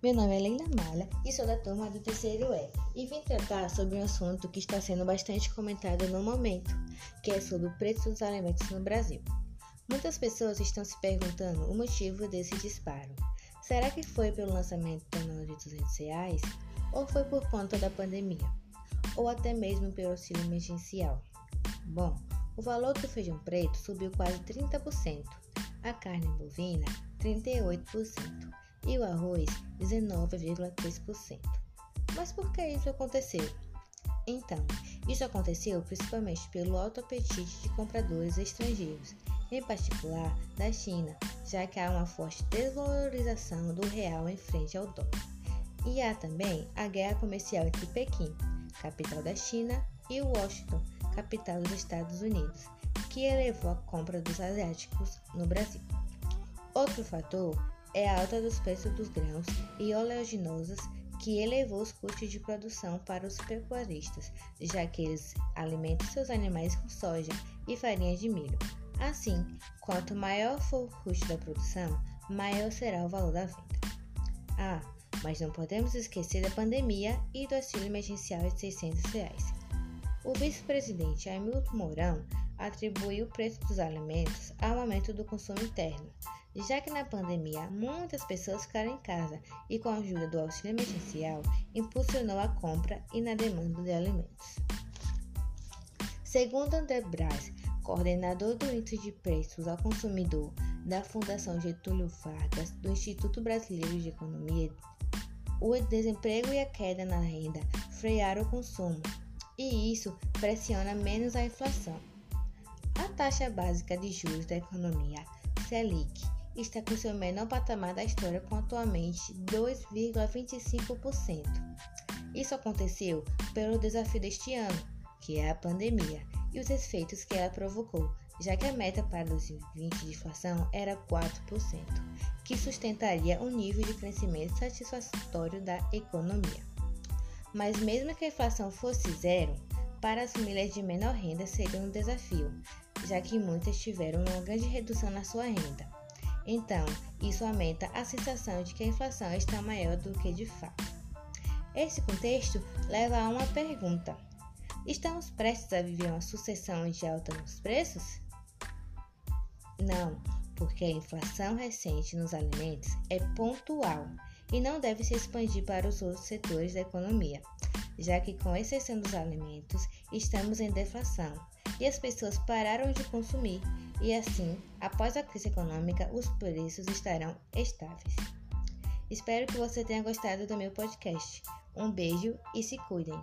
Meu nome é Leila Malha e sou da turma do terceiro E e vim tratar sobre um assunto que está sendo bastante comentado no momento, que é sobre o preço dos alimentos no Brasil. Muitas pessoas estão se perguntando o motivo desse disparo. Será que foi pelo lançamento da nota de 200 reais ou foi por conta da pandemia? Ou até mesmo pelo auxílio emergencial? Bom, o valor do feijão preto subiu quase 30%, a carne bovina 38% e o arroz 19,3%. Mas por que isso aconteceu? Então, isso aconteceu principalmente pelo alto apetite de compradores estrangeiros, em particular da China, já que há uma forte desvalorização do real em frente ao dólar. E há também a guerra comercial entre Pequim, capital da China, e Washington, capital dos Estados Unidos, que elevou a compra dos asiáticos no Brasil. Outro fator é a alta dos preços dos grãos e oleaginosas que elevou os custos de produção para os pecuaristas, já que eles alimentam seus animais com soja e farinha de milho. Assim, quanto maior for o custo da produção, maior será o valor da venda. Ah, mas não podemos esquecer da pandemia e do auxílio emergencial de 600 reais. O vice-presidente Hamilton Mourão atribuiu o preço dos alimentos ao aumento do consumo interno, já que na pandemia muitas pessoas ficaram em casa e, com a ajuda do auxílio emergencial, impulsionou a compra e na demanda de alimentos. Segundo André Braz, coordenador do Índice de Preços ao Consumidor da Fundação Getúlio Vargas do Instituto Brasileiro de Economia, o desemprego e a queda na renda frearam o consumo, e isso pressiona menos a inflação. A taxa básica de juros da economia, Selic, está com seu menor patamar da história, com atualmente 2,25%. Isso aconteceu pelo desafio deste ano, que é a pandemia, e os efeitos que ela provocou, já que a meta para 2020 de inflação era 4%, que sustentaria um nível de crescimento satisfatório da economia. Mas mesmo que a inflação fosse zero, para as famílias de menor renda seria um desafio, já que muitas tiveram uma grande redução na sua renda. Então, isso aumenta a sensação de que a inflação está maior do que de fato. Esse contexto leva a uma pergunta: estamos prestes a viver uma sucessão de alta nos preços? Não, porque a inflação recente nos alimentos é pontual e não deve se expandir para os outros setores da economia, já que, com exceção dos alimentos, estamos em deflação e as pessoas pararam de consumir e assim, após a crise econômica, os preços estarão estáveis. Espero que você tenha gostado do meu podcast. Um beijo e se cuidem!